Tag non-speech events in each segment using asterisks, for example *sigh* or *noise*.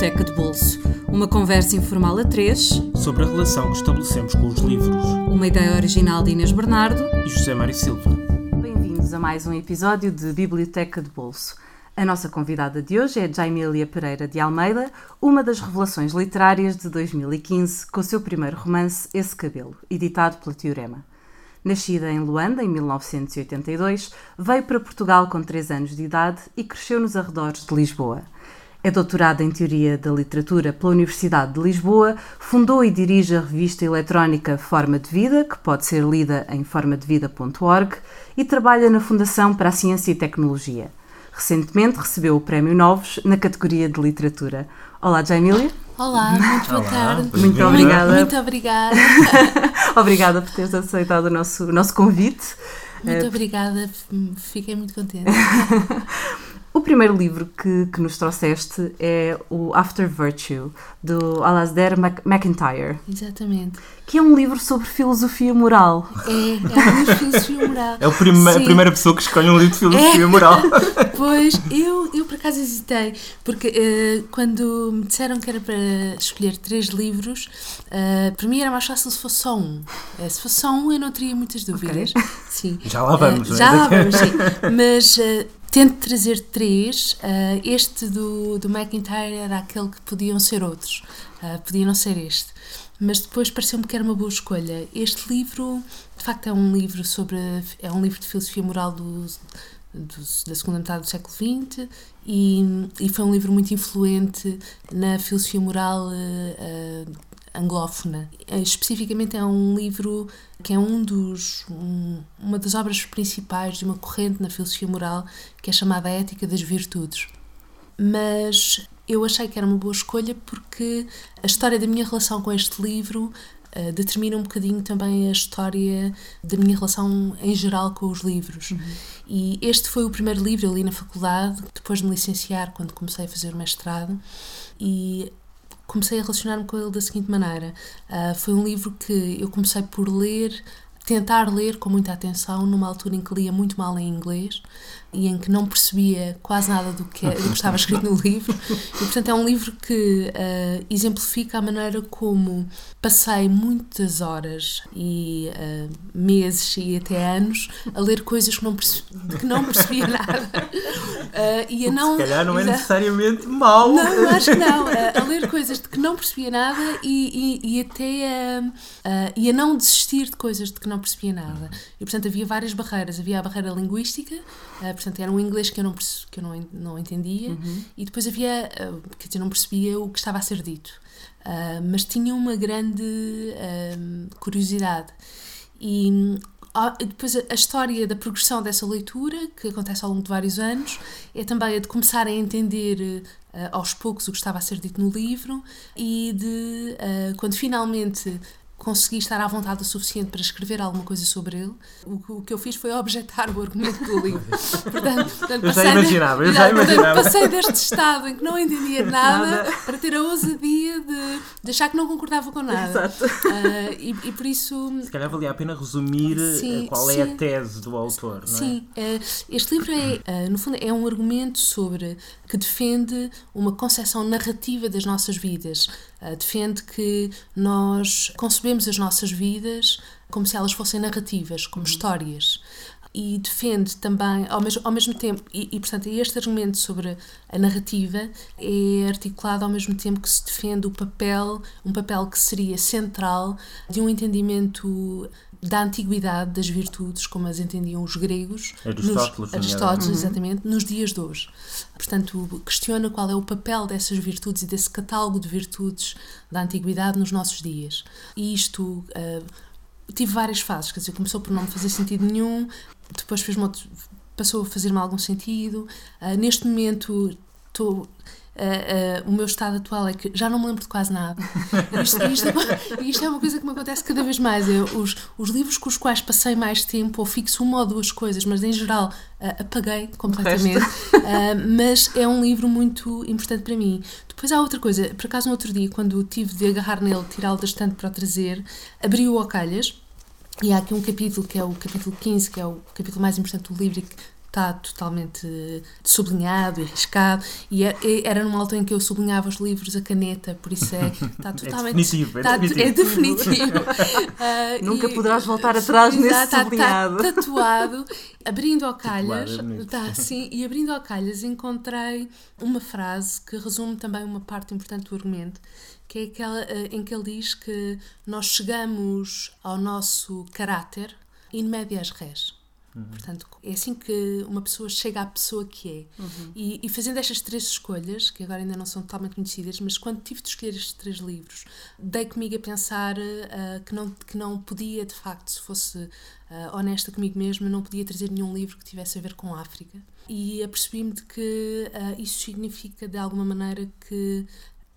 Biblioteca de Bolso. Uma conversa informal a três sobre a relação que estabelecemos com os livros. Uma ideia original de Inês Bernardo e José Mário Silva. Bem-vindos a mais um episódio de Biblioteca de Bolso. A nossa convidada de hoje é Jaimília Pereira de Almeida, uma das revelações literárias de 2015, com o seu primeiro romance Esse Cabelo, editado pela Teorema. Nascida em Luanda em 1982, veio para Portugal com 3 anos de idade e cresceu nos arredores de Lisboa. É doutorada em Teoria da Literatura pela Universidade de Lisboa, fundou e dirige a revista eletrónica Forma de Vida, que pode ser lida em formadevida.org, e trabalha na Fundação para a Ciência e Tecnologia. Recentemente recebeu o Prémio Novos na categoria de Literatura. Olá, Jaimília. Olá, muito boa Olá, tarde. Muito obrigada. Muito obrigada. *laughs* obrigada por teres aceitado o nosso, o nosso convite. Muito obrigada, fiquei muito contente. *laughs* O primeiro livro que, que nos trouxeste é o After Virtue, do Alasdair Mac MacIntyre. Exatamente. Que é um livro sobre filosofia moral. É, é um livro de filosofia moral. É o prime a primeira pessoa que escolhe um livro de filosofia É. moral. *laughs* Pois, eu, eu por acaso hesitei, porque eh, quando me disseram que era para escolher três livros, eh, para mim era mais fácil se fosse só um. Eh, se fosse só um, eu não teria muitas dúvidas. *laughs* Sim. Já lá vamos, é? já lá vamos, sim. Mas tento trazer três. eh, este do, do McIntyre era aquele que podiam ser outros, eh, podia não ser este. Mas depois pareceu-me que era uma boa escolha. Este livro, de facto, é um livro sobre. é um livro de filosofia moral do, do- da segunda metade do século XX e, e foi um livro muito influente na filosofia moral eh, anglófona. Eh, Especificamente é um livro que é um dos, um- uma das obras principais de uma corrente na filosofia moral que é chamada a Ética das Virtudes. Mas eu achei que era uma boa escolha porque a história da minha relação com este livro eh, determina um bocadinho também a história da minha relação em geral com os livros. E este foi o primeiro livro, eu li na faculdade, depois de me licenciar, quando comecei a fazer o mestrado, e comecei a relacionar-me com ele da seguinte maneira. Ah, foi um livro que eu comecei por ler, tentar ler com muita atenção, numa altura em que lia muito mal em inglês e em que não percebia quase nada do que, do que estava escrito no livro. *laughs* E, portanto, é um livro que ah, exemplifica a maneira como passei muitas horas e ah, meses e até anos a ler coisas que não, perce- que não percebia *laughs* nada. Ah, e a não, Se calhar não é necessariamente mau. não, acho que não. A, ler coisas de que não percebia nada e, e, e até a, e a não desistir de coisas de que não percebia nada. E, portanto, havia várias barreiras. Havia a barreira linguística, ah, portanto, era um inglês que eu não, que eu não, não entendia, e depois havia, ah, quer dizer, não percebia o que estava a ser dito. Ah, mas tinha uma grande ah, curiosidade. E ah, depois a, história da progressão dessa leitura, que acontece ao longo de vários anos, é também a de começar a entender eh, aos poucos o que estava a ser dito no livro e de, eh, quando finalmente consegui estar à vontade o suficiente para escrever alguma coisa sobre ele, o, que- o que eu fiz foi objetar o argumento do livro. *laughs* Portanto, portanto, Eu já imaginava, eu já portanto, imaginava. passei deste estado em que não entendia *laughs* nada, para ter a ousadia de, de achar que não concordava com nada. Exato. Ah, e, e por isso Se calhar valia a pena resumir eh, Sim, qual é sim. a tese do autor, não é? Sim, eh, este livro é, eh, no fundo, é um argumento sobre que defende uma concepção narrativa das nossas vidas. Eh, defende que nós concebemos as nossas vidas como se elas fossem narrativas, como histórias. E defende também, ao mesmo, ao mesmo tempo, e, e portanto este argumento sobre a narrativa é articulado ao mesmo tempo que se defende o papel, um papel que seria central de um entendimento da antiguidade das virtudes, como as entendiam os gregos, Aristóteles, nos, Aristóteles nomeadamente. exatamente, nos dias de hoje. Portanto, questiona qual é o papel dessas virtudes e desse catálogo de virtudes da antiguidade nos nossos dias. E isto ah, tive várias fases, quer dizer, começou por não me fazer sentido nenhum, depois fez passou a fazer-me algum sentido. Ah, neste momento estou ah, o meu estado atual é que já não me lembro de quase nada. *laughs* Isto, isto é, isto é uma coisa que me acontece cada vez mais. Eu, os, os livros com os quais passei mais tempo, ou fixo uma ou duas coisas, mas em geral ah, apaguei completamente. Mas é um livro muito importante para mim. Depois há outra coisa, por acaso no outro dia, quando tive de agarrar nele, tirá-lo da estante para o trazer, abri-o ao calhas. E há aqui um capítulo, que é o capítulo 15, que é o capítulo mais importante do livro e que está totalmente sublinhado e riscado e é- e era numa altura em que eu sublinhava os livros a caneta, por isso é, está *laughs* totalmente... definitivo, é está- definitivo. é definitivo. *laughs* Ah, Nunca e- poderás voltar atrás nesse está- sublinhado. Está tatuado, abrindo ao calhas, é está assim, e abrindo ao calhas encontrei uma frase que resume também uma parte importante do argumento, que é aquela eh, em que ele diz que nós chegamos ao nosso caráter in medias res. Portanto, é assim que uma pessoa chega à pessoa que é. E, e fazendo estas três escolhas, que agora ainda não são totalmente conhecidas, mas quando tive de escolher estes três livros, dei comigo a pensar ah, que, não, que não podia, de facto, se fosse ah, honesta comigo mesma, não podia trazer nenhum livro que tivesse a ver com a África. E apercebi-me de que ah, isso significa, de alguma maneira, que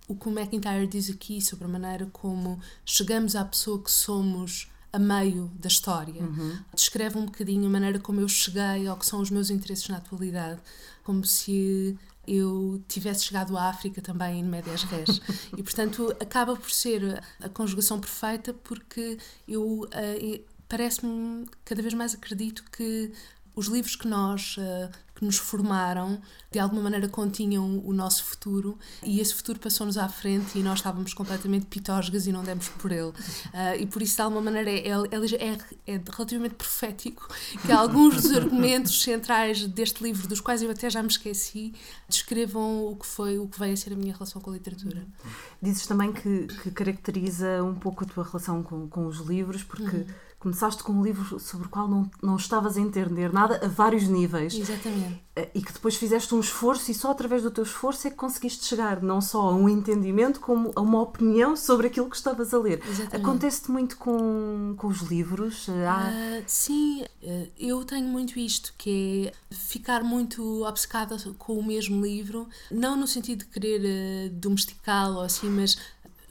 o que o McIntyre diz aqui sobre a maneira como chegamos à pessoa que somos a meio da história. Descreve um bocadinho a maneira como eu cheguei ao que são os meus interesses na atualidade, como se eu tivesse chegado à África também em médias res. *laughs* E, portanto, acaba por ser a conjugação perfeita porque eu eh, parece-me cada vez mais acredito que os livros que nós eh, que nos formaram de alguma maneira continham o nosso futuro e esse futuro passou-nos à frente e nós estávamos completamente pitosgas e não demos por ele Ah, e por isso de alguma maneira é, é, é, é relativamente profético que alguns dos argumentos centrais deste livro dos quais eu até já me esqueci descrevam o que foi o que veio a ser a minha relação com a literatura Dizes também que, que caracteriza um pouco a tua relação com, com os livros, porque Uhum. Começaste com um livro sobre o qual não, não estavas a entender nada a vários níveis. exatamente Eh, E que depois fizeste um esforço e só através do teu esforço é que conseguiste chegar não só a um entendimento como a uma opinião sobre aquilo que estavas a ler. Exatamente. Acontece-te muito com, com os livros? Eh, há- Ah, sim, ah, eu tenho muito isto, que é ficar muito obcecada com o mesmo livro, não no sentido de querer domesticá-lo ou assim, mas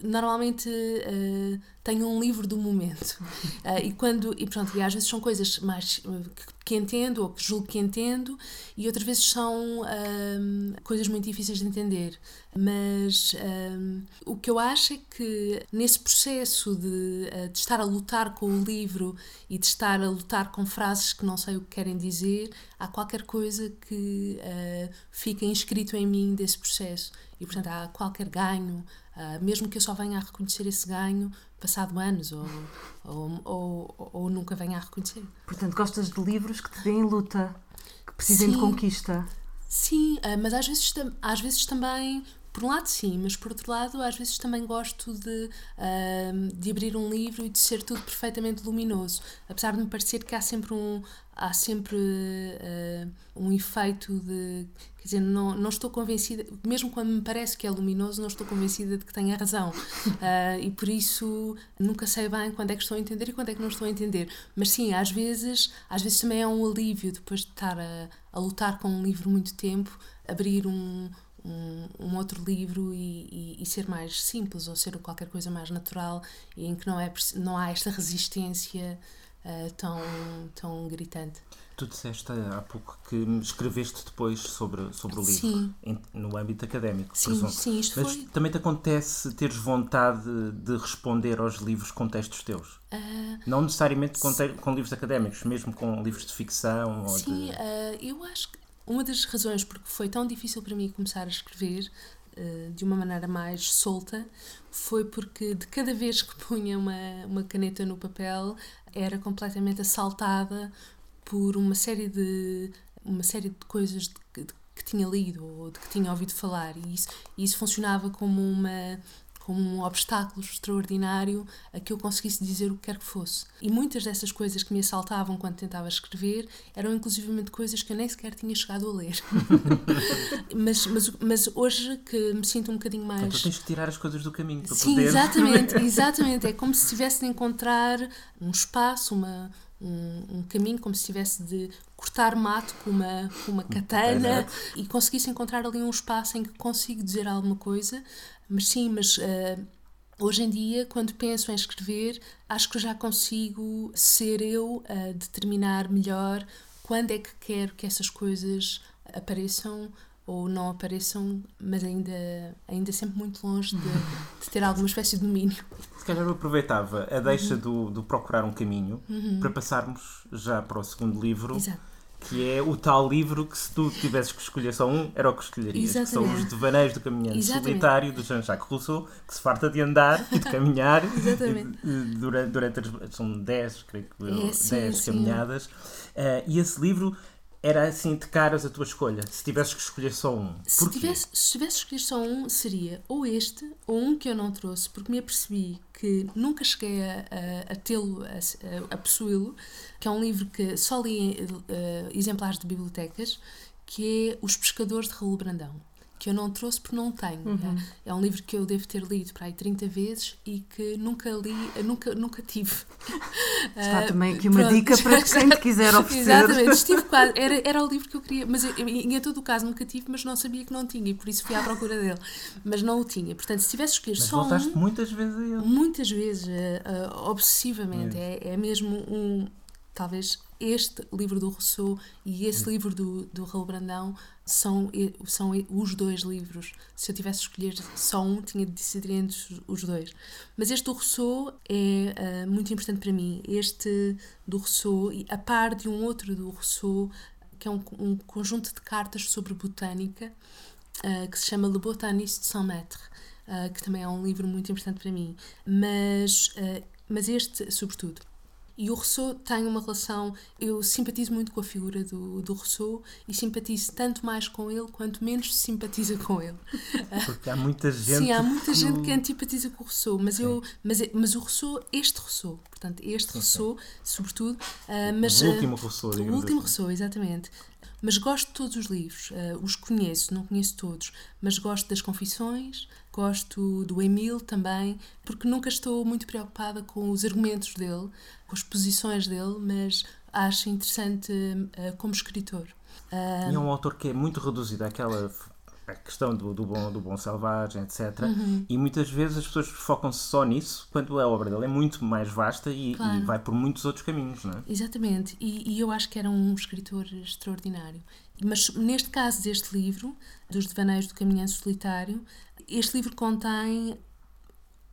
normalmente ah, tenho um livro do momento. Ah, *laughs* e quando e pronto, e às vezes são coisas mais ah, que, que entendo ou que julgo que entendo, e outras vezes são ah, coisas muito difíceis de entender. Mas ah, o que eu acho é que nesse processo de, ah, de estar a lutar com o livro e de estar a lutar com frases que não sei o que querem dizer, há qualquer coisa que ah, fica inscrito em mim desse processo. E portanto há qualquer ganho, ah, mesmo que eu só venha a reconhecer esse ganho passado anos ou, ou, ou, ou nunca venha a reconhecer. Portanto, gostas de livros que te deem luta, que precisem de Sim. conquista. Sim, ah, mas às vezes, às vezes também, por um lado sim, mas por outro lado, às vezes também gosto de, ah, de abrir um livro e de ser tudo perfeitamente luminoso. Apesar de me parecer que há sempre um, há sempre ah, um efeito de. Quer dizer, não, não estou convencida, mesmo quando me parece que é luminoso, não estou convencida de que tenha razão. Ah, e por isso nunca sei bem quando é que estou a entender e quando é que não estou a entender. Mas sim, às vezes, às vezes também é um alívio depois de estar a, a lutar com um livro muito tempo, abrir um, um, um outro livro e, e, e ser mais simples ou ser qualquer coisa mais natural e em que não, é, não há esta resistência ah, tão, tão gritante. Tu disseste há pouco que escreveste depois sobre, sobre o livro, Sim. em- no âmbito académico, Sim, sim, isto Mas foi- também te acontece teres vontade de responder aos livros com textos teus? Ah, Não necessariamente com, te- com livros académicos, mesmo com livros de ficção ou Sim, de... ah, eu acho que uma das razões porque foi tão difícil para mim começar a escrever ah, de uma maneira mais solta foi porque de cada vez que punha uma, uma caneta no papel era completamente assaltada por uma série de uma série de coisas de que, de que tinha lido ou de que tinha ouvido falar. E isso, isso funcionava como uma como um obstáculo extraordinário a que eu conseguisse dizer o que quer que fosse. E muitas dessas coisas que me assaltavam quando tentava escrever eram inclusivamente coisas que eu nem sequer tinha chegado a ler. *laughs* mas, mas, mas hoje que me sinto um bocadinho mais. Então tens que tirar as coisas do caminho para Sim, poder... exatamente, *laughs* exatamente. É como se tivesse de encontrar um espaço, uma, um, um caminho, como se tivesse de cortar mato com uma, com uma katana Exato. e conseguisse encontrar ali um espaço em que consigo dizer alguma coisa. Mas sim, mas ah, hoje em dia, quando penso em escrever, acho que já consigo ser eu a determinar melhor quando é que quero que essas coisas apareçam ou não apareçam, mas ainda, ainda sempre muito longe de, de ter alguma espécie de domínio. Se calhar eu aproveitava a deixa Uhum. do, do procurar um caminho para passarmos já para o segundo livro Exato. Que é o tal livro que se tu tivesses que escolher só um, era o que escolherias. Que são Exatamente. os Devaneios do Caminhante Exatamente. Solitário, de Jean-Jacques Rousseau, que se farta de andar e de caminhar *laughs* Exatamente. durante, durante as, são 10, creio que eu, É, sim, 10 sim. caminhadas. Eh, e esse livro era assim de caras a tua escolha, se tivesses que escolher só um. Se Porquê? tivesse, se tivesse escolhido só um, seria ou este, ou um que eu não trouxe, porque me apercebi que nunca cheguei a, a, a tê-lo, a, a, possuí-lo, que é um livro que só li eh, exemplares de bibliotecas, que é Os Pescadores de Raul Brandão. Que eu não trouxe porque não tenho. É, é um livro que eu devo ter lido para aí 30 vezes e que nunca li, nunca, nunca tive. *laughs* Está Ah, também aqui uma pronto. dica para quem te quiser *laughs* oferecer. Exatamente, estive *laughs* quase. Era, era o livro que eu queria, mas eu, em todo o caso nunca tive, mas não sabia que não tinha e por isso fui à procura dele. Mas não o tinha. Portanto, se tivesse escolhido Mas só voltaste um, muitas vezes a ele. muitas vezes, eh, eh, obsessivamente, é, é mesmo um. Talvez este livro do Rousseau e esse livro do, do Raul Brandão são, são os dois livros. Se eu tivesse de escolher só um, tinha de decidir entre os- dois. Mas este do Rousseau é eh, muito importante para mim. Este do Rousseau, e a par de um outro do Rousseau, que é um, um conjunto de cartas sobre botânica, uh, que se chama Le Botaniste sans maître, uh, que também é um livro muito importante para mim. Mas, uh, mas este, sobretudo. E o Rousseau tem uma relação. Eu simpatizo muito com a figura do, do Rousseau e simpatizo tanto mais com ele quanto menos se simpatiza com ele. *laughs* Porque há muita gente. Sim, há muita gente o- que antipatiza com o Rousseau, mas, eu, mas, mas o Rousseau, este Rousseau, portanto, este Rousseau, sobretudo. uh, mas, o uh, último Rousseau, o digamos último assim. Rousseau, exatamente. Mas gosto de todos os livros, eh, os conheço, não conheço todos, mas gosto das Confissões, gosto do Emile também, porque nunca estou muito preocupada com os argumentos dele, com as posições dele, mas acho interessante eh, como escritor. E é um autor que é muito reduzido àquela à questão do, do bom, do bom selvagem, etc. Uhum. E muitas vezes as pessoas focam-se só nisso, quando a obra dele é muito mais vasta e, Claro. e vai por muitos outros caminhos, não é? Exatamente, e, e eu acho que era um escritor extraordinário. Mas neste caso deste livro, dos Devaneios do Caminhante Solitário, este livro contém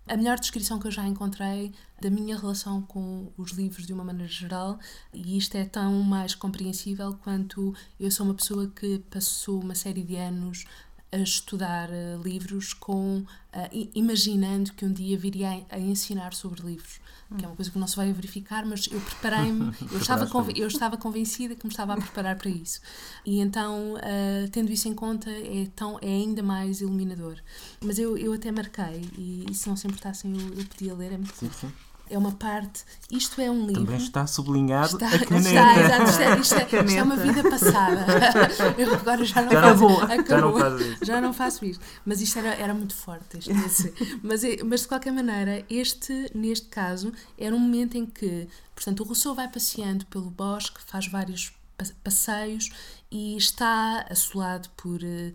a melhor descrição que eu já encontrei da minha relação com os livros de uma maneira geral, e isto é tão mais compreensível quanto eu sou uma pessoa que passou uma série de anos a estudar eh, livros com i- imaginando que um dia viria a, a ensinar sobre livros que é uma coisa que não se vai verificar mas eu preparei-me *laughs* eu estava eu estava convencida que me estava a preparar para isso. E então eh, tendo isso em conta é tão é ainda mais iluminador. Mas eu, eu até marquei e, e se não se importassem eu, eu podia ler é, muito- Sim, sim. É uma parte isto é um livro Também está sublinhado Está, a caneta. está, exato, isto, é, *laughs* isto, é, Caneta. isto é uma vida passada. *laughs* Eu agora já não Já faço não- acabou. já não fazes isso. Já não faço isto. Mas isto era, era muito forte. Esse. *laughs* mas, é- mas de qualquer maneira, este, neste caso, era um momento em que, portanto, o Rousseau vai passeando pelo bosque, faz vários pa- passeios e está assolado por eh,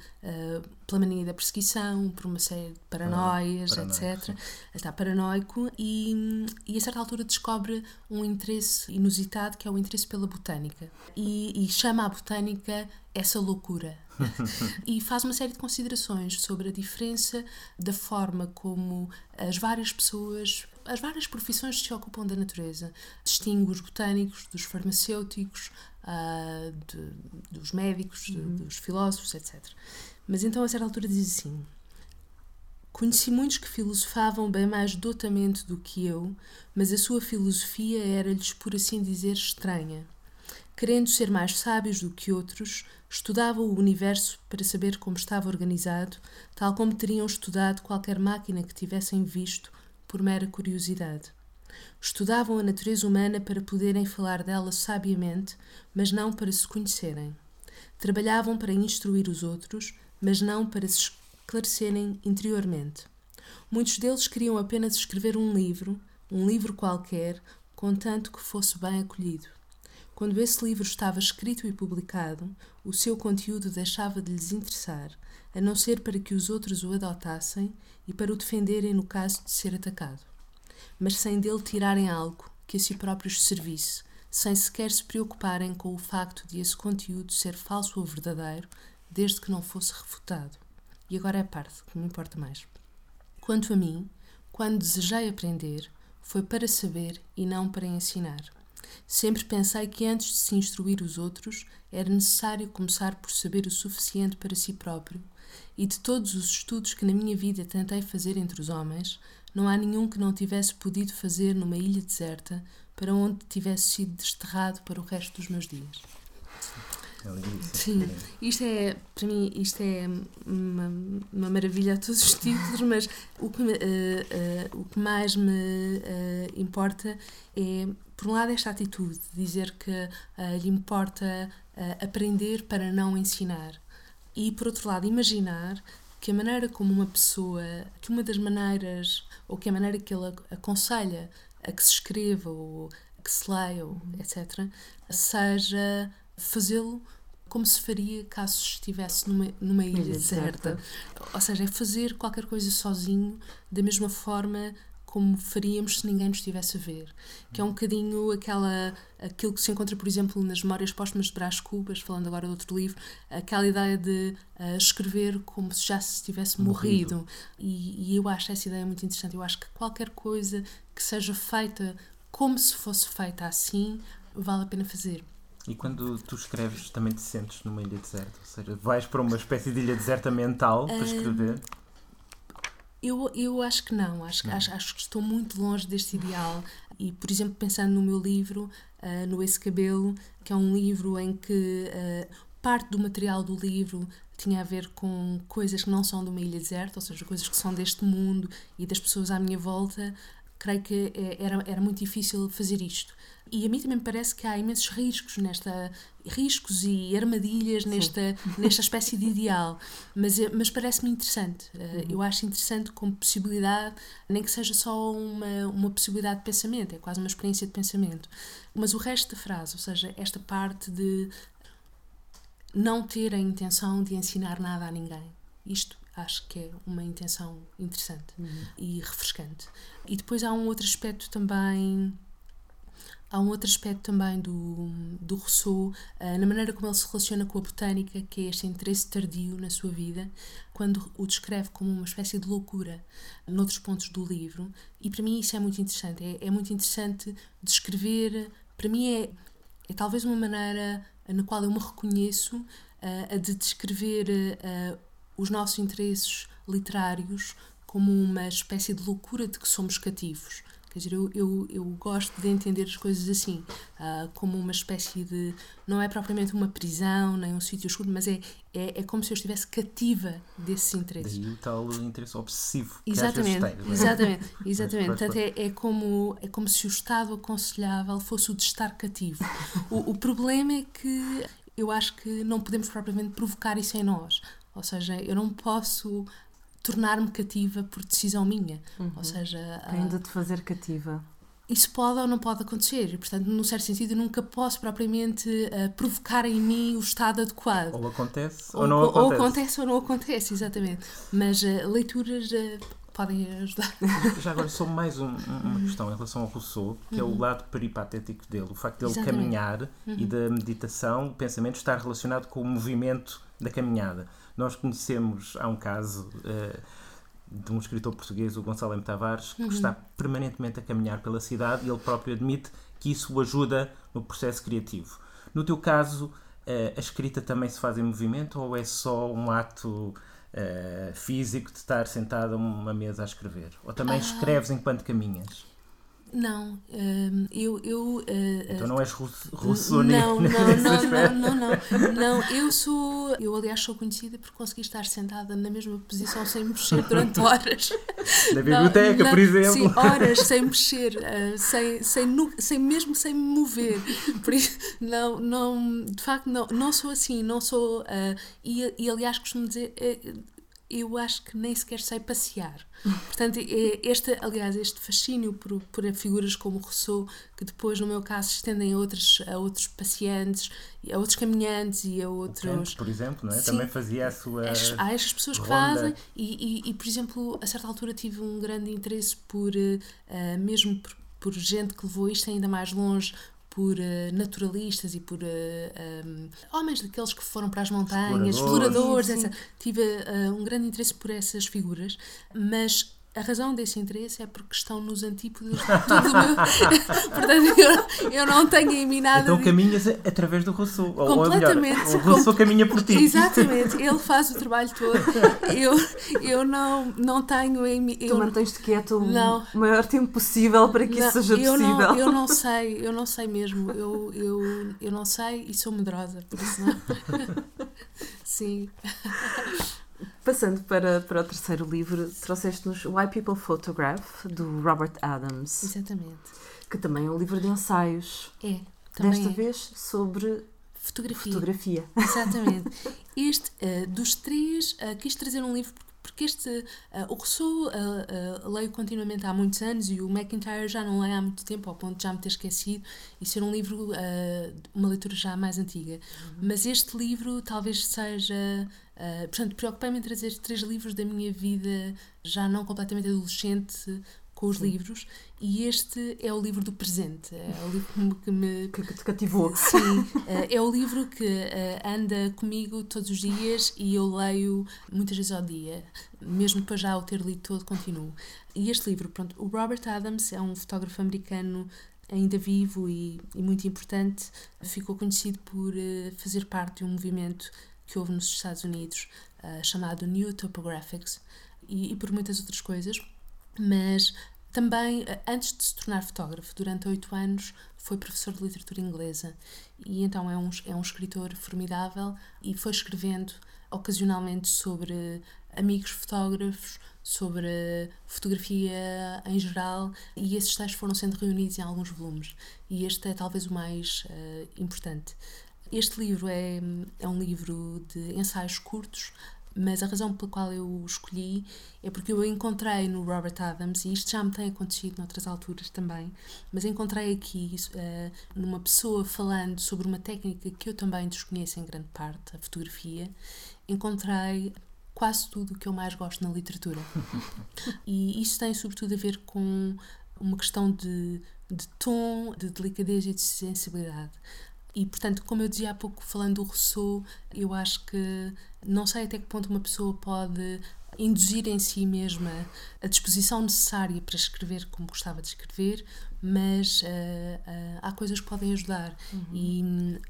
pela mania da perseguição, por uma série de paranoias, paranoia, etc. Está paranoico e, e a certa altura descobre um interesse inusitado que é o interesse pela botânica e, e chama a botânica essa loucura *laughs* e faz uma série de considerações sobre a diferença da forma como as várias pessoas, as várias profissões se ocupam da natureza. Distingue os botânicos dos farmacêuticos, ah, de- dos médicos, de- dos filósofos, etc. Mas então, a certa altura, diz assim: Conheci muitos que filosofavam bem mais dotamente do que eu, mas a sua filosofia era-lhes, por assim dizer, estranha. Querendo ser mais sábios do que outros, estudavam o universo para saber como estava organizado, tal como teriam estudado qualquer máquina que tivessem visto por mera curiosidade. Estudavam a natureza humana para poderem falar dela sabiamente, mas não para se conhecerem. Trabalhavam para instruir os outros, mas não para se esclarecerem interiormente. Muitos deles queriam apenas escrever um livro, um livro qualquer, contanto que fosse bem acolhido. Quando esse livro estava escrito e publicado, o seu conteúdo deixava de lhes interessar, a não ser para que os outros o adotassem e para o defenderem no caso de ser atacado. Mas sem dele tirarem algo que a si próprios servisse, sem sequer se preocuparem com o facto de esse conteúdo ser falso ou verdadeiro, desde que não fosse refutado. E agora é a parte que me importa mais. Quanto a mim, quando desejei aprender, foi para saber e não para ensinar. Sempre pensei que antes de se instruir os outros, era necessário começar por saber o suficiente para si próprio. E de todos os estudos que na minha vida tentei fazer entre os homens, não há nenhum que não tivesse podido fazer numa ilha deserta, para onde tivesse sido desterrado para o resto dos meus dias. É. Sim, isto é, para mim, isto é uma, uma maravilha a todos os *laughs* títulos, mas o que, eh, eh, o que mais me eh, importa é, por um lado, esta atitude, dizer que lhe importa aprender para não ensinar. E, por outro lado, imaginar que a maneira como uma pessoa, que uma das maneiras, ou que a maneira que ele ac- aconselha a que se escreva, ou que se leia, ou etc., seja fazê-lo como se faria caso estivesse numa, numa ilha Ilha deserta. deserta. Ou seja, é fazer qualquer coisa sozinho, da mesma forma como faríamos se ninguém nos estivesse a ver. Que é um bocadinho aquela, aquilo que se encontra, por exemplo, nas Memórias Póstumas de Brás Cubas, falando agora de outro livro, aquela ideia de ah, escrever como se já se tivesse morrido. Morrido. E, e eu acho essa ideia muito interessante. Eu acho que qualquer coisa que seja feita como se fosse feita assim, vale a pena fazer. E quando tu escreves, também te sentes numa ilha deserta? Ou seja, vais para uma espécie de ilha deserta mental para escrever? Eu, eu acho que não, acho, acho, acho que estou muito longe deste ideal. E, por exemplo, pensando no meu livro, ah, No Esse Cabelo, que é um livro em que ah, parte do material do livro tinha a ver com coisas que não são de uma ilha deserta, ou seja, coisas que são deste mundo e das pessoas à minha volta, creio que eh, era, era muito difícil fazer isto. E a mim também me parece que há imensos riscos nesta riscos e armadilhas nesta nesta espécie de ideal, mas eh, mas parece-me interessante. Eh, Eu acho interessante como possibilidade, nem que seja só uma uma possibilidade de pensamento, é quase uma experiência de pensamento. Mas o resto da frase, ou seja, esta parte de não ter a intenção de ensinar nada a ninguém. Isto acho que é uma intenção interessante e refrescante. E depois há um outro aspecto também. Há um outro aspecto também do, do Rousseau, ah, na maneira como ele se relaciona com a botânica, que é este interesse tardio na sua vida, quando o descreve como uma espécie de loucura noutros pontos do livro. E para mim isso é muito interessante. É, é muito interessante descrever. Para mim é, é talvez uma maneira na qual eu me reconheço a de descrever ah, os nossos interesses literários como uma espécie de loucura de que somos cativos. Quer dizer, eu, eu, eu gosto de entender as coisas assim, ah, como uma espécie de. Não é propriamente uma prisão, nem um sítio escuro, mas é, é, é como se eu estivesse cativa desses interesses. Daí o tal interesse obsessivo que Exatamente, às vezes não é? exatamente, *laughs* exatamente. Portanto, é, é, como, é como se o estado aconselhável fosse o de estar cativo. O, o problema é que eu acho que não podemos propriamente provocar isso em nós. Ou seja, eu não posso tornar-me cativa por decisão minha. Ou seja, ah, Ainda de fazer cativa. isso pode ou não pode acontecer. E, portanto, num certo sentido, eu nunca posso propriamente ah, provocar em mim o estado adequado. Ou acontece ou, não acontece. Ou acontece ou não acontece, exatamente. Mas ah, leituras ah, podem ajudar. *laughs* Já agora, só mais um- um- uma questão em relação ao Rousseau, que é o lado peripatético dele, o facto de ele Uhum. Exatamente. Uhum. caminhar e da meditação, o pensamento estar relacionado com o movimento da caminhada. Nós conhecemos, há um caso eh, de um escritor português, o Gonçalo M. Tavares, que Uhum. está permanentemente a caminhar pela cidade e ele próprio admite que isso o ajuda no processo criativo. No teu caso, eh, a escrita também se faz em movimento ou é só um ato eh, físico de estar sentado a uma mesa a escrever? Ou Ah. também escreves enquanto caminhas? Não, hum, eu. eu ah, Então não és russo, russo não, *laughs* não, nesse não, não, não, não, não. Eu sou. Eu, aliás, sou conhecida por conseguir estar sentada na mesma posição sem mexer durante *laughs* horas. Na biblioteca, Não, por exemplo. Sim, horas sem mexer, ah, sem, sem, sem, mesmo sem me mover. Por isso, não, não, de facto, não, não sou assim, não sou. e, e, aliás, costumo dizer. Eu acho que nem sequer sei passear. Portanto, este, aliás, este fascínio por, por figuras como Rousseau, que depois, no meu caso, se estendem a outros, a outros pacientes, a outros caminhantes e a Kant, outros. por exemplo, não é? Sim. também fazia a sua. Há estas pessoas que ronda. fazem e, e, e, por exemplo, a certa altura tive um grande interesse por, eh, mesmo por, por gente que levou isto ainda mais longe, por eh, naturalistas e por eh, um, homens daqueles que foram para as montanhas, Exploradores. exploradores, Sim, sim. etc. Tive eh, um grande interesse por essas figuras, mas a razão desse interesse é porque estão nos antípodas de tudo o meu. *laughs* Portanto, eu, eu não tenho em mim nada. Então de- caminhas através do Rousseau. ou- ou melhor, Completamente. o Rousseau caminha por ti. Exatamente, ele *laughs* faz o trabalho todo. Eu, eu não, não tenho em mim. Tu Eu, mantens-te quieto Não. o maior tempo possível para que não, isso seja eu possível. Não, eu não *laughs* sei, eu não sei mesmo. Eu, eu, eu não sei e sou medrosa, por isso não. Sim. Passando para, para o terceiro livro, trouxeste-nos Why People Photograph, do Robert Adams, Exatamente. que também é um livro de ensaios, É. Desta é. vez sobre Fotografia. fotografia. Exatamente. *laughs* Este, eh, dos três, eh, quis trazer um livro porque- porque este, eh, o Rousseau eh, eh, leio continuamente há muitos anos e o McIntyre já não leio há muito tempo, ao ponto de já me ter esquecido e ser um livro, eh, uma leitura já mais antiga. Mas este livro talvez seja. portanto, preocupei-me em trazer três livros da minha vida já não completamente adolescente com os livros e este é o livro do presente, é o livro que me- que Que, te cativou. Sim, eh, *laughs* é o livro que eh, anda comigo todos os dias e eu leio muitas vezes ao dia. Mesmo depois já o ter lido todo, continuo. E este livro, pronto, o Robert Adams é um fotógrafo americano ainda vivo e, e muito importante. Ficou conhecido por eh, fazer parte de um movimento que houve nos Estados Unidos eh, chamado New Topographics e, e por muitas outras coisas. Mas também, eh, antes de se tornar fotógrafo, durante oito anos foi professor de literatura inglesa e então é um, é um escritor formidável e foi escrevendo ocasionalmente sobre amigos fotógrafos, sobre fotografia em geral e esses textos foram sendo reunidos em alguns volumes e este é talvez o mais eh, importante. Este livro é, é um livro de ensaios curtos, mas a razão pela qual eu o escolhi é porque eu encontrei no Robert Adams, e isto já me tem acontecido noutras alturas também, mas encontrei aqui eh, numa pessoa falando sobre uma técnica que eu também desconheço em grande parte, a fotografia, encontrei quase tudo o que eu mais gosto na literatura. *laughs* e isso tem sobretudo a ver com uma questão de, de tom, de delicadeza e de sensibilidade. E, portanto, como eu dizia há pouco, falando do Rousseau, eu acho que não sei até que ponto uma pessoa pode induzir em si mesma a disposição necessária para escrever como gostava de escrever, mas uh, uh, há coisas que podem ajudar. E,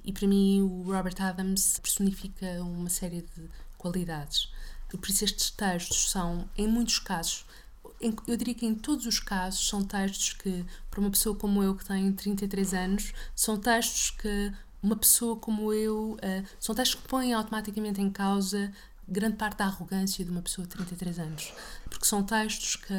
e para mim, o Robert Adams personifica uma série de qualidades. E por isso, estes textos são, em muitos casos, eu diria que em todos os casos são textos que, para uma pessoa como eu, que tem 33 anos, são textos que uma pessoa como eu, eh, são textos que põem automaticamente em causa grande parte da arrogância de uma pessoa de 33 anos. Porque são textos que,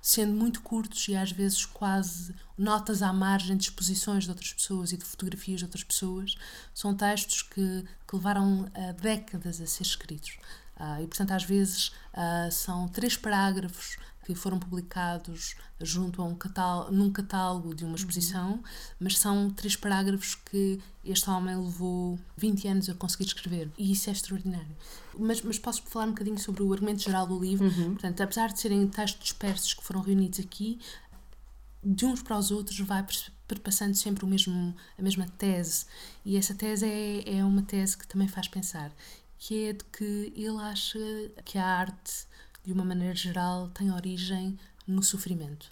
sendo muito curtos e às vezes quase notas à margem de exposições de outras pessoas e de fotografias de outras pessoas, são textos que, que levaram ah, décadas a ser escritos. Ah, e, portanto, às vezes ah, são três parágrafos que foram publicados junto a um catálogo, num catálogo de uma exposição, mas são três parágrafos que este homem levou 20 anos a conseguir escrever. E isso é extraordinário. Mas, mas posso falar um bocadinho sobre o argumento geral do livro. Portanto, apesar de serem textos dispersos que foram reunidos aqui, de uns para os outros vai per- perpassando sempre o mesmo, a mesma tese. E essa tese é, é uma tese que também faz pensar, que é de que ele acha que a arte, de uma maneira geral, tem origem no sofrimento,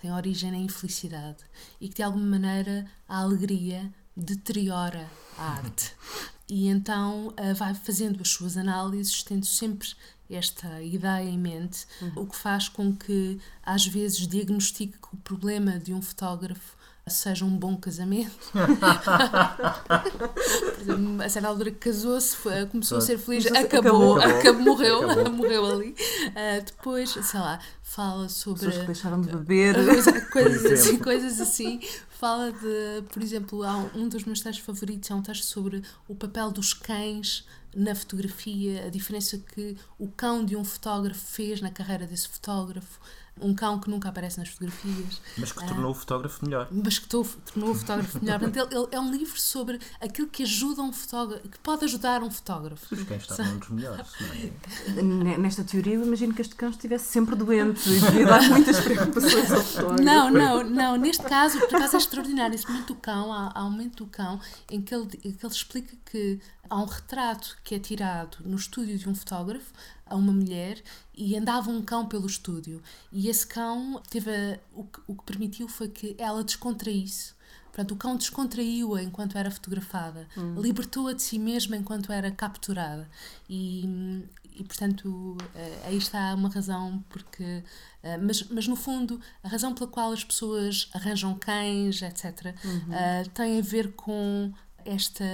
tem origem na infelicidade e que de alguma maneira a alegria deteriora a arte. *laughs* E então ah, vai fazendo as suas análises, tendo sempre esta ideia em mente, o que faz com que às vezes diagnostique que o problema de um fotógrafo seja um bom casamento. *laughs* Exemplo, a certa altura casou-se, começou a ser feliz, Começou-se- acabou, acabou. acabou, morreu, Acabou. *laughs* morreu ali. Ah, depois, sei lá, fala sobre Pessoas que deixaram de beber. *laughs* coisa- coisas assim, coisas assim. Fala de, por exemplo, há um dos meus textos favoritos é um texto sobre o papel dos cães na fotografia, a diferença que o cão de um fotógrafo fez na carreira desse fotógrafo, um cão que nunca aparece nas fotografias, Mas que tornou o fotógrafo melhor. mas que tornou o fotógrafo melhor. Portanto, ele, ele é um livro sobre aquilo que ajuda um fotógrafo, que pode ajudar um fotógrafo. Os cães estavam um dos melhores. não é? Nesta teoria, eu imagino que este cão estivesse sempre doente. E devia dar muitas preocupações ao fotógrafo. Não, não, não. Neste caso, por acaso é extraordinário. Esse momento do cão, há, há um momento do cão em que ele, que ele explica que há um retrato que é tirado no estúdio de um fotógrafo a uma mulher e andava um cão pelo estúdio. E esse cão teve a, o, que, o que permitiu foi que ela descontraísse. Portanto, o cão descontraiu-a enquanto era fotografada, hum. libertou-a de si mesma enquanto era capturada. E, e portanto, eh, aí está uma razão, porque. Eh, mas, mas no fundo, a razão pela qual as pessoas arranjam cães, etc., uhum. Eh, tem a ver com esta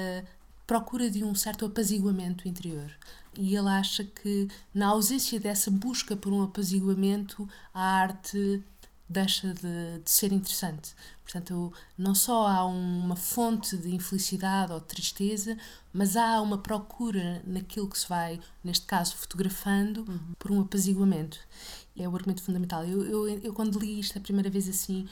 procura de um certo apaziguamento interior. E ele acha que, na ausência dessa busca por um apaziguamento, a arte deixa de, de, ser interessante. Portanto, não só há uma fonte de infelicidade ou de tristeza, mas há uma procura naquilo que se vai, neste caso, fotografando, uhum. por um apaziguamento. É o argumento fundamental. Eu, eu, eu, quando li isto a primeira vez assim,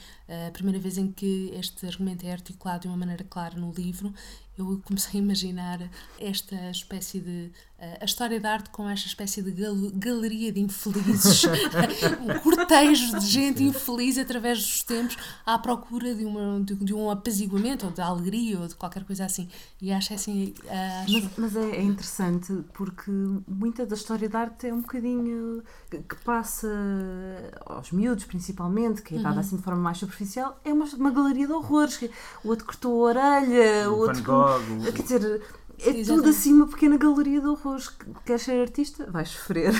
a primeira vez em que este argumento é articulado de uma maneira clara no livro, eu comecei a imaginar esta espécie de. Uh, a história da arte com esta espécie de gal galeria de infelizes, *laughs* *laughs* um cortejo de gente infeliz através dos tempos à procura de, uma, de, de, um apaziguamento ou de alegria ou de qualquer coisa assim. E acho assim. Uh, acho... Mas, mas é, é, interessante porque muita da história da arte é um bocadinho. que, que passa aos miúdos principalmente, que é dada uhum. assim de forma mais superficial, é uma, uma galeria de horrores. O outro cortou a orelha, o outro logo. Quer dizer, é Exatamente. tudo assim uma pequena galeria de horrores. Queres ser artista? Vais sofrer. *laughs*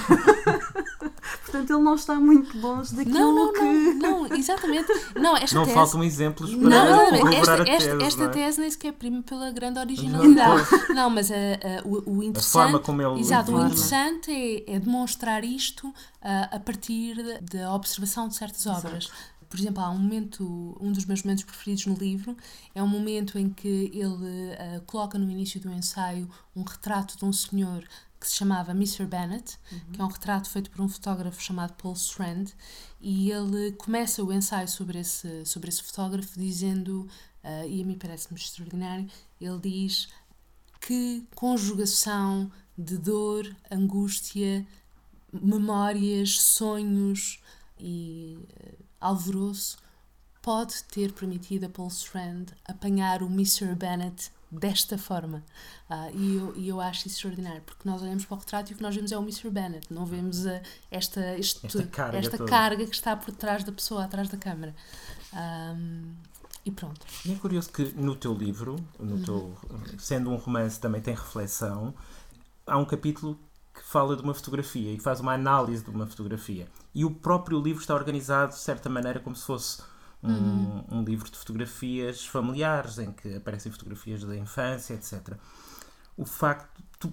Portanto, ele não está muito longe daquilo não, não, que. Não, não, exatamente. Não, esta não tese... faltam exemplos para não, não, esta, a tese. Esta, esta é? tese nem sequer prima pela grande originalidade. Não, mas a, a, o, o interessante. A forma como ele. Exato, o interessante é, é demonstrar isto uh, a partir da observação de certas obras. Exato por exemplo, há um momento, um dos meus momentos preferidos no livro, é um momento em que ele uh, coloca no início do ensaio um retrato de um senhor que se chamava Mr. Bennett, uhum. que é um retrato feito por um fotógrafo chamado Paul Strand, e ele começa o ensaio sobre esse, sobre esse fotógrafo dizendo, uh, e a mim parece-me extraordinário, ele diz que conjugação de dor, angústia, memórias, sonhos e uh, alvoroço pode ter permitido a Paul Strand apanhar o Mr. Bennett desta forma. Uh, e, eu, e eu acho isso extraordinário, porque nós olhamos para o retrato e o que nós vemos é o Mr. Bennett, não vemos a, esta, este, esta, carga, esta carga, que está por trás da pessoa, atrás da câmara. Um, e pronto. E é curioso que no teu livro, no uhum. teu, sendo um romance, também tem reflexão. Há um capítulo que fala de uma fotografia e faz uma análise de uma fotografia. E o próprio livro está organizado de certa maneira como se fosse um, uhum. um livro de fotografias familiares, em que aparecem fotografias da infância, etc. O facto. Tu,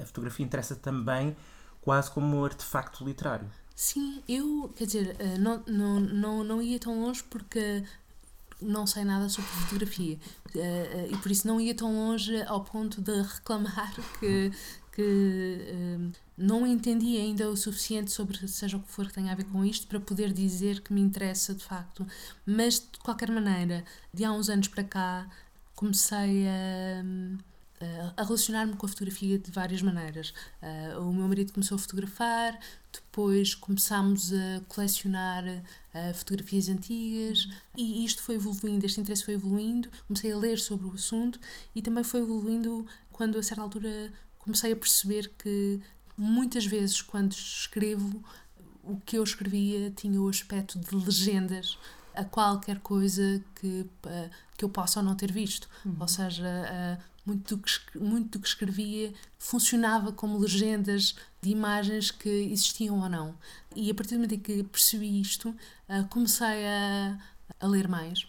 a fotografia interessa também quase como um artefacto literário. Sim, eu, quer dizer, eh, não, não, não, não ia tão longe porque não sei nada sobre fotografia eh, e por isso não ia tão longe ao ponto de *laughs* reclamar que, que uh, não entendi ainda o suficiente sobre seja o que for que tenha a ver com isto para poder dizer que me interessa de facto. Mas de qualquer maneira, de há uns anos para cá, comecei a a relacionar-me com a fotografia de várias maneiras. Uh, o meu marido começou a fotografar, depois começámos a colecionar uh, fotografias antigas e isto foi evoluindo, este interesse foi evoluindo. Comecei a ler sobre o assunto e também foi evoluindo quando, a certa altura, comecei a perceber que muitas vezes quando escrevo o que eu escrevia tinha o aspecto de legendas a qualquer coisa que, que eu possa ou não ter visto. Uhum. Ou seja, muito do, que, muito do que escrevia funcionava como legendas de imagens que existiam ou não. E a partir do momento em que percebi isto, comecei a, a ler mais.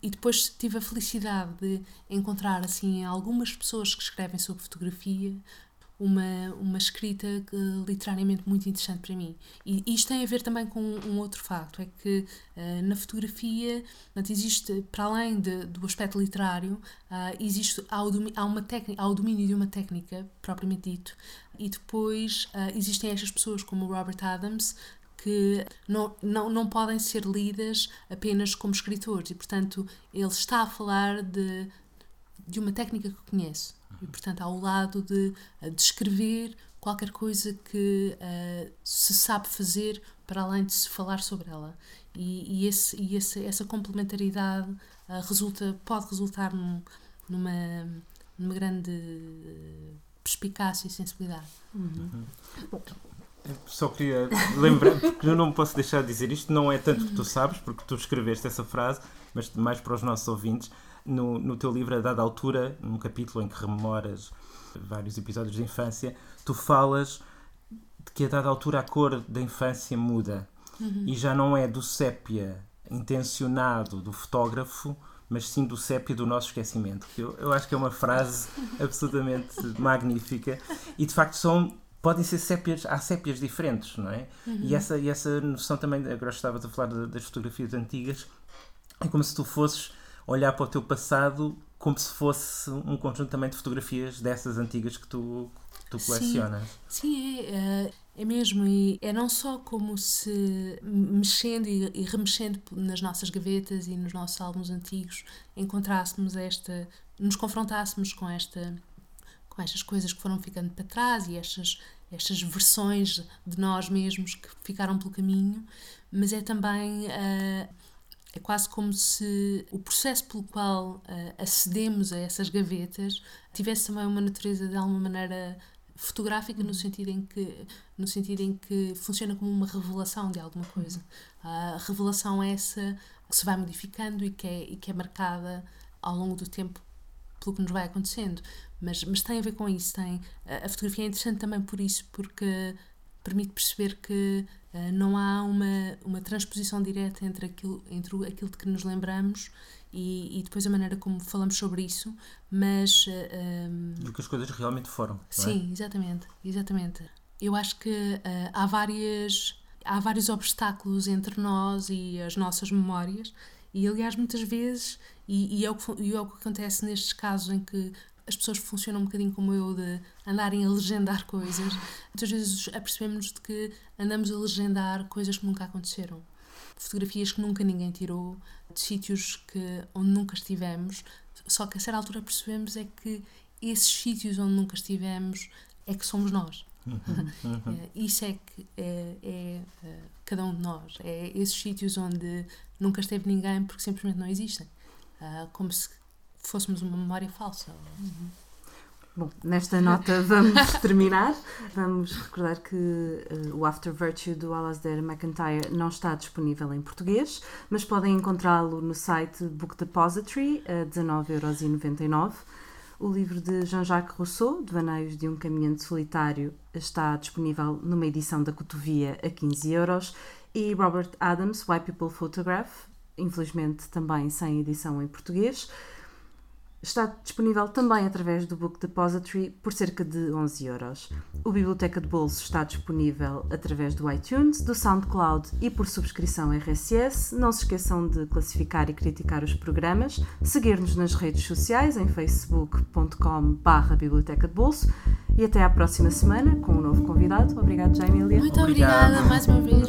E depois tive a felicidade de encontrar assim algumas pessoas que escrevem sobre fotografia, uma, uma escrita literariamente muito interessante para mim. E isto tem a ver também com um outro facto, é que uh, na fotografia portanto, existe, para além de, do aspecto literário, uh, existe, há, o, há, uma técnica, há o domínio de uma técnica, propriamente dito, e depois existem estas pessoas como o Robert Adams, que não, não, não podem ser lidas apenas como escritores e, portanto, ele está a falar de, de uma técnica que conhece. E, portanto, ao lado de descrever qualquer coisa que uh, se sabe fazer para além de se falar sobre ela. E, e, esse, e esse, essa complementaridade uh, resulta, pode resultar num, numa, numa grande perspicácia e sensibilidade. Uhum. Só queria lembrar, porque eu não posso deixar de dizer isto, não é tanto que tu sabes, porque tu escreveste essa frase, mas mais para os nossos ouvintes. No, no teu livro, a dada altura, num capítulo em que rememoras vários episódios de infância, tu falas de que a dada altura a cor da infância muda uhum. e já não é do sépia intencionado do fotógrafo, mas sim do sépia do nosso esquecimento. Eu, eu acho que é uma frase *laughs* absolutamente magnífica e de facto são podem ser sépias, há sépias diferentes, não é? Uhum. E, essa, e essa noção também, agora estavas a falar das fotografias antigas, é como se tu fosses olhar para o teu passado como se fosse um conjunto também de fotografias dessas antigas que tu, tu colecionas. Sim, sim é, é, é mesmo. E é não só como se mexendo e, e, remexendo nas nossas gavetas e nos nossos álbuns antigos encontrássemos esta, nos confrontássemos com esta com estas coisas que foram ficando para trás e estas, estas versões de nós mesmos que ficaram pelo caminho, mas é também. Uh, é quase como se o processo pelo qual uh, acedemos a essas gavetas tivesse também uma natureza de alguma maneira fotográfica no sentido em que no sentido em que funciona como uma revelação de alguma coisa a revelação é essa que se vai modificando e que é, e que é marcada ao longo do tempo pelo que nos vai acontecendo mas, mas tem a ver com isso. Tem, a fotografia é interessante também por isso, porque permite perceber que não há uma, uma transposição direta entre aquilo, entre aquilo de que nos lembramos e, e depois a maneira como falamos sobre isso, mas. Uh, eh, um, e o que as coisas realmente foram. É? Sim, é? exatamente, exatamente. Eu acho que uh, há várias. Há vários obstáculos entre nós e as nossas memórias, e aliás, muitas vezes, e, e, é, o que, e é o que acontece nestes casos em que as pessoas funcionam um bocadinho como eu, de andarem a legendar coisas. Muitas vezes apercebemos de que andamos a legendar coisas que nunca aconteceram. Fotografias que nunca ninguém tirou, de sítios que, onde nunca estivemos, só que a certa altura percebemos é que esses sítios onde nunca estivemos é que somos nós. Uhum. É, *laughs* isso é que é, é, é, cada um de nós. É esses sítios onde nunca esteve ninguém porque simplesmente não existem. Uh, como se fôssemos uma memória falsa. Uhum. Bom, nesta nota *laughs* vamos terminar. Vamos recordar que uh, o After Virtue do Alasdair McIntyre não está disponível em português, mas podem encontrá-lo no site Book Depository a 19,99€. O livro de Jean-Jacques Rousseau, Devaneios de um Caminhante Solitário, está disponível numa edição da Cotovia a 15 euros. E Robert Adams, Why People Photograph, infelizmente também sem edição em português. Está disponível também através do Book Depository por cerca de 11 euros. O Biblioteca de Bolso está disponível através do iTunes, do SoundCloud e por subscrição RSS. Não se esqueçam de classificar e criticar os programas, seguir-nos nas redes sociais em facebook.com.br Biblioteca de Bolso e até à próxima semana com um novo convidado. Obrigado, Jaime Muito obrigada mais uma vez.